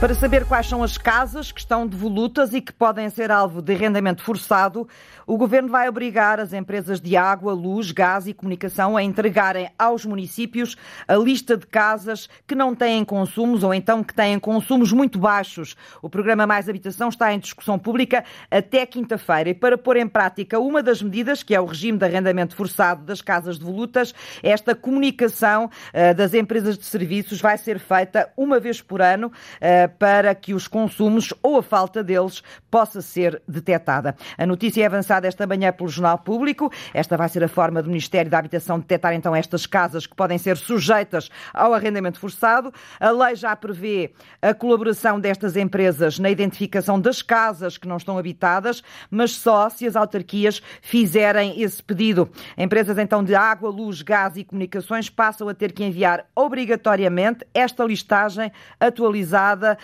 Para saber quais são as casas que estão devolutas e que podem ser alvo de arrendamento forçado, o Governo vai obrigar as empresas de água, luz, gás e comunicação a entregarem aos municípios a lista de casas que não têm consumos ou então que têm consumos muito baixos. O programa Mais Habitação está em discussão pública até quinta-feira e para pôr em prática uma das medidas, que é o regime de arrendamento forçado das casas devolutas, esta comunicação uh, das empresas de serviços vai ser feita uma vez por ano uh, para que os consumos ou a falta deles possa ser detectada. A notícia é avançada esta manhã pelo Jornal Público. Esta vai ser a forma do Ministério da Habitação detectar então estas casas que podem ser sujeitas ao arrendamento forçado. A lei já prevê a colaboração destas empresas na identificação das casas que não estão habitadas, mas só se as autarquias fizerem esse pedido. Empresas então de água, luz, gás e comunicações passam a ter que enviar obrigatoriamente esta listagem atualizada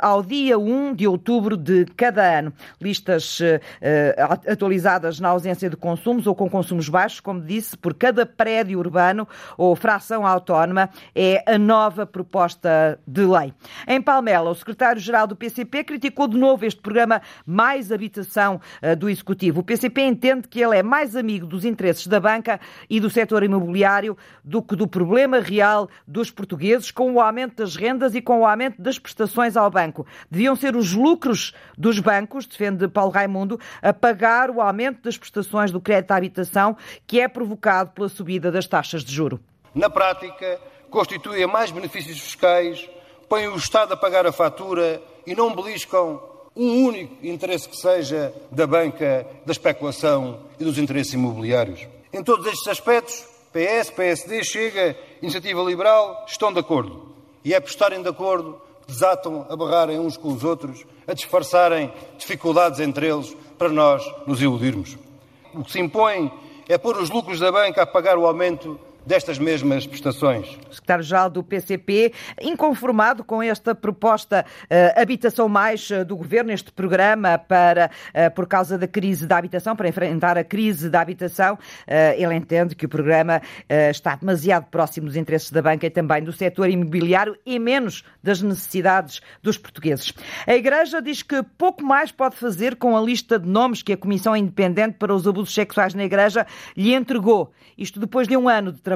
ao dia 1 de outubro de cada ano. Listas uh, atualizadas na ausência de consumos ou com consumos baixos, como disse, por cada prédio urbano ou fração autónoma, é a nova proposta de lei. Em Palmela, o secretário-geral do PCP criticou de novo este programa Mais Habitação uh, do Executivo. O PCP entende que ele é mais amigo dos interesses da banca e do setor imobiliário do que do problema real dos portugueses, com o aumento das rendas e com o aumento das prestações ao banco. Deviam ser os lucros dos bancos, defende Paulo Raimundo, a pagar o aumento das prestações do crédito à habitação que é provocado pela subida das taxas de juro. Na prática, constituem mais benefícios fiscais, põem o Estado a pagar a fatura e não beliscam um único interesse que seja da banca, da especulação e dos interesses imobiliários. Em todos estes aspectos, PS, PSD, Chega, Iniciativa Liberal estão de acordo. E é por estarem de acordo desatam a barrarem uns com os outros, a disfarçarem dificuldades entre eles para nós nos iludirmos. O que se impõe é pôr os lucros da banca a pagar o aumento destas mesmas prestações. O secretário-geral do PCP, inconformado com esta proposta uh, Habitação Mais uh, do Governo, este programa para, uh, por causa da crise da habitação, para enfrentar a crise da habitação, ele entende que o programa está demasiado próximo dos interesses da banca e também do setor imobiliário e menos das necessidades dos portugueses. A Igreja diz que pouco mais pode fazer com a lista de nomes que a Comissão Independente para os Abusos Sexuais na Igreja lhe entregou. Isto depois de um ano de.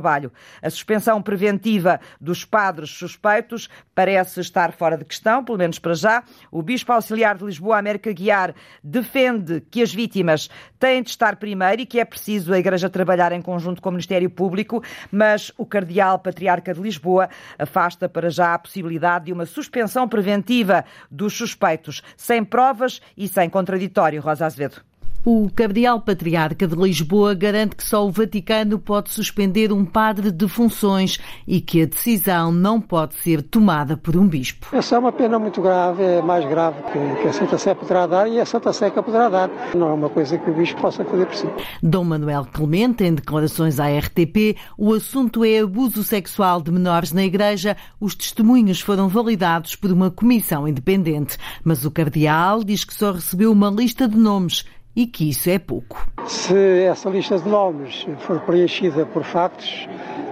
A suspensão preventiva dos padres suspeitos parece estar fora de questão, pelo menos para já. O Bispo Auxiliar de Lisboa, América Guiar, defende que as vítimas têm de estar primeiro e que é preciso a Igreja trabalhar em conjunto com o Ministério Público, mas o Cardeal Patriarca de Lisboa afasta para já a possibilidade de uma suspensão preventiva dos suspeitos, sem provas e sem contraditório. Rosa Azevedo. O Cardeal Patriarca de Lisboa garante que só o Vaticano pode suspender um padre de funções e que a decisão não pode ser tomada por um bispo. Essa é uma pena muito grave, é mais grave que, a Santa Sé poderá dar e a Santa Sé que poderá dar. Não é uma coisa que o bispo possa fazer por si. Dom Manuel Clemente, em declarações à RTP, o assunto é abuso sexual de menores na Igreja. Os testemunhos foram validados por uma comissão independente. Mas o Cardeal diz que só recebeu uma lista de nomes e que isso é pouco. Se essa lista de nomes for preenchida por factos,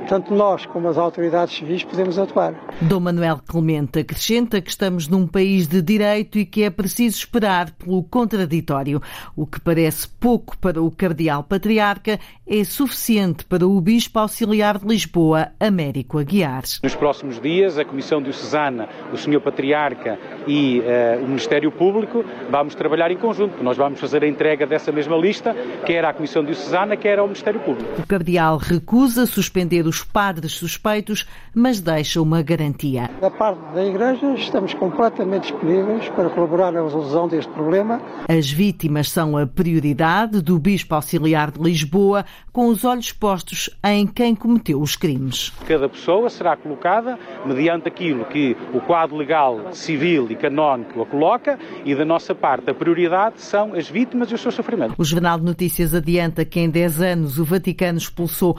tanto nós como as autoridades civis podemos atuar. Dom Manuel Clemente acrescenta que estamos num país de direito e que é preciso esperar pelo contraditório. O que parece pouco para o Cardeal Patriarca é suficiente para o Bispo Auxiliar de Lisboa, Américo Aguiar. Nos próximos dias, a Comissão Diocesana, o Sr. Patriarca e uh, o Ministério Público vamos trabalhar em conjunto. Nós vamos fazer a entrega dessa mesma lista, quer à Comissão Diocesana, quer ao Ministério Público. O Cardeal recusa suspender os padres suspeitos, mas deixa uma garantia. Da parte da Igreja, estamos completamente disponíveis para colaborar na resolução deste problema. As vítimas são a prioridade do Bispo Auxiliar de Lisboa, com os olhos postos em quem cometeu os crimes. Cada pessoa será colocada mediante aquilo que o quadro legal, civil e canónico a coloca e da nossa parte a prioridade são as vítimas e o seu sofrimento. O Jornal de Notícias adianta que em 10 anos o Vaticano expulsou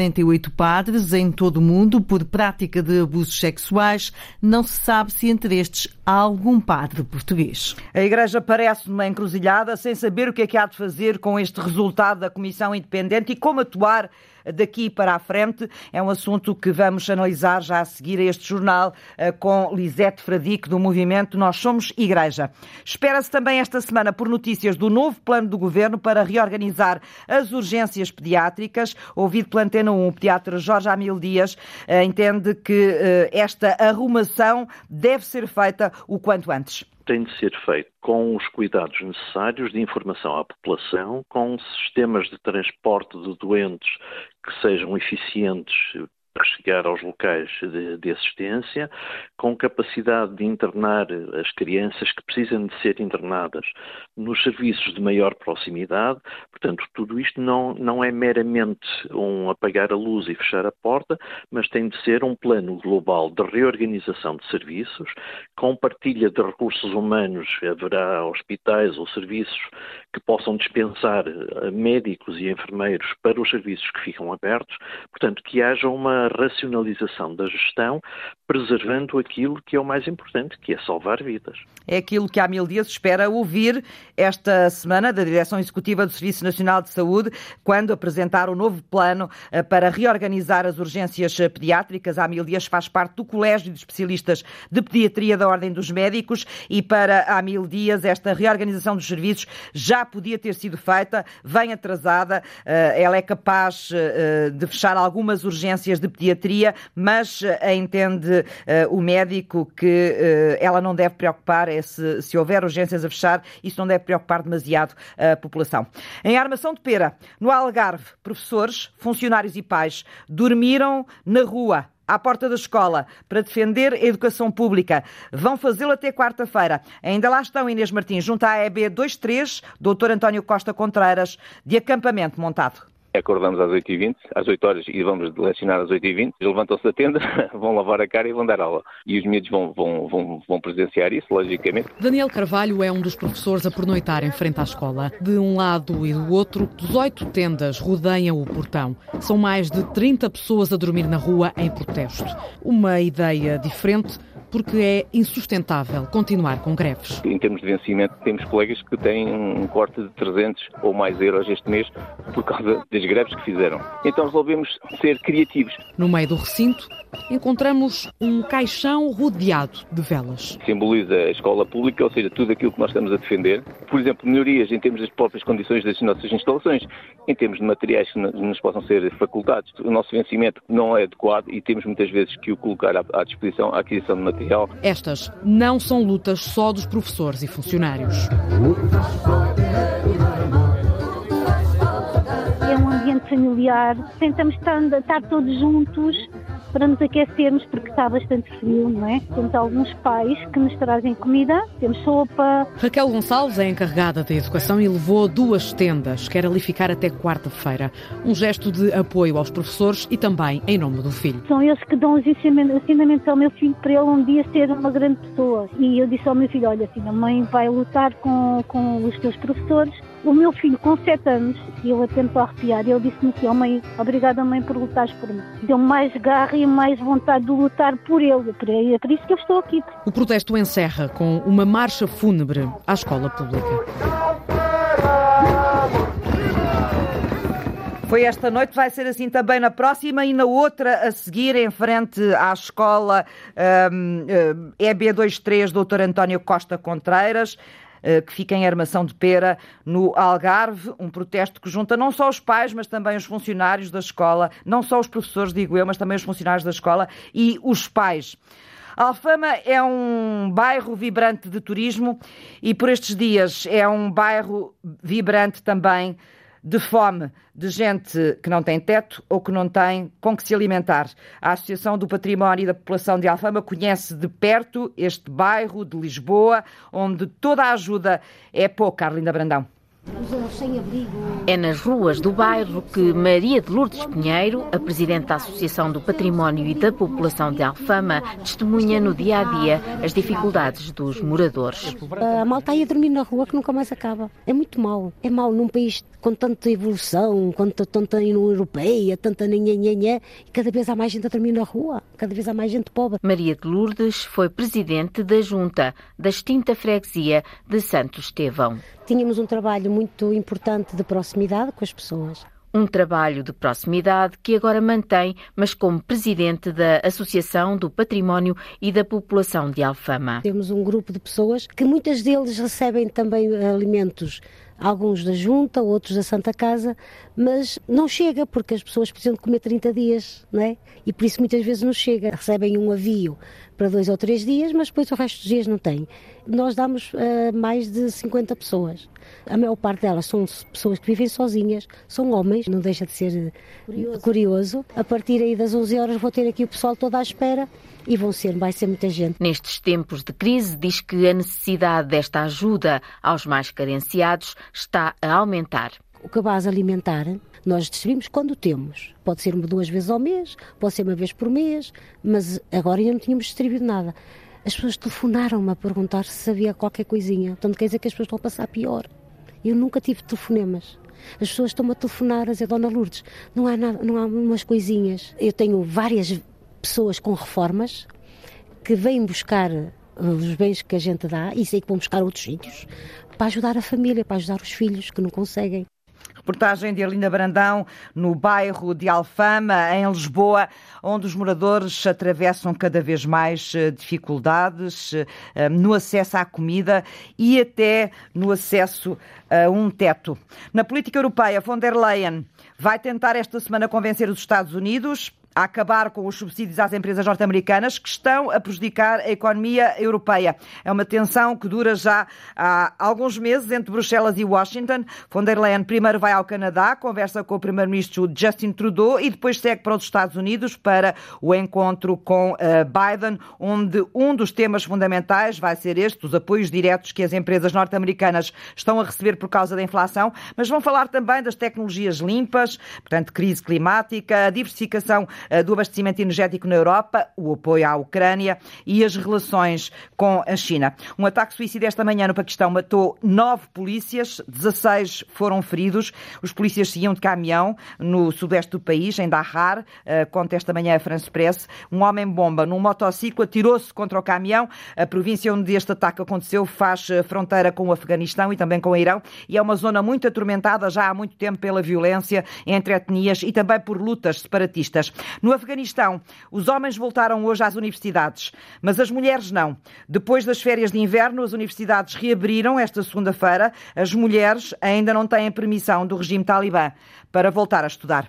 848 padres em todo o mundo por prática de abusos sexuais. Não se sabe se entre estes há algum padre português. A Igreja parece numa encruzilhada sem saber o que é que há de fazer com este resultado da Comissão Independente e como atuar daqui para a frente. É um assunto que vamos analisar já a seguir a este jornal eh, com Lisete Fradique, do movimento Nós Somos Igreja. Espera-se também esta semana por notícias do novo plano do governo para reorganizar as urgências pediátricas. Ouvido pela Antena 1, o pediatra Jorge Amil Dias eh, entende que eh, esta arrumação deve ser feita o quanto antes tem de ser feito com os cuidados necessários de informação à população, com sistemas de transporte de doentes que sejam eficientes para chegar aos locais de, de, assistência, com capacidade de internar as crianças que precisam de ser internadas nos serviços de maior proximidade. Portanto, tudo isto não, não é meramente um apagar a luz e fechar a porta, mas tem de ser um plano global de reorganização de serviços, com partilha de recursos humanos, haverá hospitais ou serviços que possam dispensar médicos e enfermeiros para os serviços que ficam abertos, portanto, que haja uma racionalização da gestão, preservando aquilo que é o mais importante, que é salvar vidas. É aquilo que há mil dias espera ouvir esta semana da Direção Executiva do Serviço Nacional de Saúde, quando apresentar o novo plano eh, para reorganizar as urgências pediátricas. Há mil dias faz parte do Colégio de Especialistas de Pediatria da Ordem dos Médicos e para há mil dias esta reorganização dos serviços já podia ter sido feita, vem atrasada. Eh, ela é capaz eh, de fechar algumas urgências de pediatria, mas eh, entende o médico que uh, ela não deve preocupar, é se, se houver urgências a fechar, isso não deve preocupar demasiado a população. Em Armação de Pera, no Algarve, professores, funcionários e pais dormiram na rua à porta da escola para defender a educação pública. Vão fazê-lo até quarta-feira. Ainda lá estão Inês Martins, junto à EB 23, Dr. António Costa Contreiras, de acampamento montado. Acordamos às 8h20, às 8 horas e vamos lecionar às 8h20. Levantam-se da tenda, vão lavar a cara e vão dar aula. E os miúdos vão, vão, vão, vão presenciar isso, logicamente. Daniel Carvalho é um dos professores a pernoitar em frente à escola. De um lado e do outro, 18 tendas rodeiam o portão. São mais de 30 pessoas a dormir na rua em protesto. Uma ideia diferente porque é insustentável continuar com greves. Em termos de vencimento, temos colegas que têm um corte de 300 ou mais euros este mês por causa das greves que fizeram. Então resolvemos ser criativos. No meio do recinto, encontramos um caixão rodeado de velas. Simboliza a escola pública, ou seja, tudo aquilo que nós estamos a defender. Por exemplo, melhorias em termos das próprias condições das nossas instalações, em termos de materiais que nos possam ser facultados. O nosso vencimento não é adequado e temos muitas vezes que o colocar à disposição à aquisição de materiais material. Estas não são lutas só dos professores e funcionários. É um ambiente familiar, tentamos estar, estar todos juntos para nos aquecermos, porque está bastante frio, não é? Temos alguns pais que nos trazem comida, temos sopa. Raquel Gonçalves é encarregada da educação e levou duas tendas, quer ali ficar até quarta-feira. Um gesto de apoio aos professores e também em nome do filho. São eles que dão os ensinamentos ao meu filho para ele um dia ser uma grande pessoa. E eu disse ao meu filho: Olha, filho, a mãe vai lutar com, com os teus professores o meu filho, com 7 anos, e ele tentou arrepiar, ele disse-me assim, oh mãe, obrigada mãe por lutares por mim. Deu-me mais garra e mais vontade de lutar por ele. É por isso que eu estou aqui. O protesto encerra com uma marcha fúnebre à escola pública. Foi esta noite, vai ser assim também na próxima e na outra a seguir, em frente à escola um, um, EB23, Dr. António Costa Contreiras. Eh, que fica em Armação de Pera, no Algarve. Um protesto que junta não só os pais, mas também os funcionários da escola, não só os professores, digo eu, mas também os funcionários da escola e os pais. Alfama é um bairro vibrante de turismo e por estes dias é um bairro vibrante também de fome, de gente que não tem teto ou que não tem com que se alimentar. A Associação do Património e da População de Alfama conhece de perto este bairro de Lisboa, onde toda a ajuda é pouca, Arlinda Brandão. É nas ruas do bairro que Maria de Lourdes Pinheiro, a presidente da Associação do Património e da População de Alfama, testemunha no dia a dia as dificuldades dos moradores. A malta aí a dormir na rua que nunca mais acaba. É muito mau. É mau num país com tanta evolução, com tanta União Europeia, tanta nhanhanhanhã, e cada vez há mais gente a dormir na rua, cada vez há mais gente pobre. Maria de Lourdes foi presidente da Junta da extinta freguesia de Santo Estevão. Tínhamos um trabalho muito importante de proximidade com as pessoas. Um trabalho de proximidade que agora mantém, mas como presidente da Associação do Património e da População de Alfama. Temos um grupo de pessoas que muitas deles recebem também alimentos alguns da Junta, outros da Santa Casa, mas não chega porque as pessoas precisam de comer 30 dias, não é? E por isso muitas vezes não chega. Recebem um avio para dois ou três dias, mas depois o resto dos dias não tem. Nós damos uh, mais de 50 pessoas. A maior parte delas são pessoas que vivem sozinhas, são homens, não deixa de ser curioso. curioso. A partir aí das 11 horas vou ter aqui o pessoal todo à espera e vão ser, vai ser muita gente. Nestes tempos de crise, diz que a necessidade desta ajuda aos mais carenciados está a aumentar. O cabaz alimentar nós distribuímos quando temos. Pode ser duas vezes ao mês, pode ser uma vez por mês, mas agora ainda não tínhamos distribuído nada. As pessoas telefonaram-me a perguntar se havia qualquer coisinha. Portanto, quer dizer que as pessoas estão a passar pior. Eu nunca tive telefonemas. As pessoas estão-me a telefonar a dizer, Dona Lourdes, não há, nada, não há umas coisinhas. Eu tenho várias pessoas com reformas que vêm buscar os bens que a gente dá e sei que vão buscar outros sítios para ajudar a família, para ajudar os filhos que não conseguem. Reportagem de Arlinda Brandão no bairro de Alfama, em Lisboa, onde os moradores atravessam cada vez mais eh, dificuldades eh, no acesso à comida e até no acesso a um teto. Na política europeia, von der Leyen vai tentar esta semana convencer os Estados Unidos a acabar com os subsídios às empresas norte-americanas que estão a prejudicar a economia europeia. É uma tensão que dura já há alguns meses entre Bruxelas e Washington. Von der Leyen primeiro vai ao Canadá, conversa com o primeiro-ministro Justin Trudeau e depois segue para os Estados Unidos para o encontro com eh, Biden, onde um dos temas fundamentais vai ser este, os apoios diretos que as empresas norte-americanas estão a receber por causa da inflação, mas vão falar também das tecnologias limpas, portanto, crise climática, a diversificação do abastecimento energético na Europa, o apoio à Ucrânia e as relações com a China. Um ataque suicida esta manhã no Paquistão matou nove polícias, 16 foram feridos. Os polícias seguiam de caminhão no sudeste do país, em Dahar, eh, conta esta manhã a France Press. Um homem-bomba num motociclo atirou-se contra o caminhão. A província onde este ataque aconteceu faz eh, fronteira com o Afeganistão e também com o Irão e é uma zona muito atormentada já há muito tempo pela violência entre etnias e também por lutas separatistas. No Afeganistão, os homens voltaram hoje às universidades, mas as mulheres não. Depois das férias de inverno, as universidades reabriram esta segunda-feira. As mulheres ainda não têm permissão do regime talibã para voltar a estudar.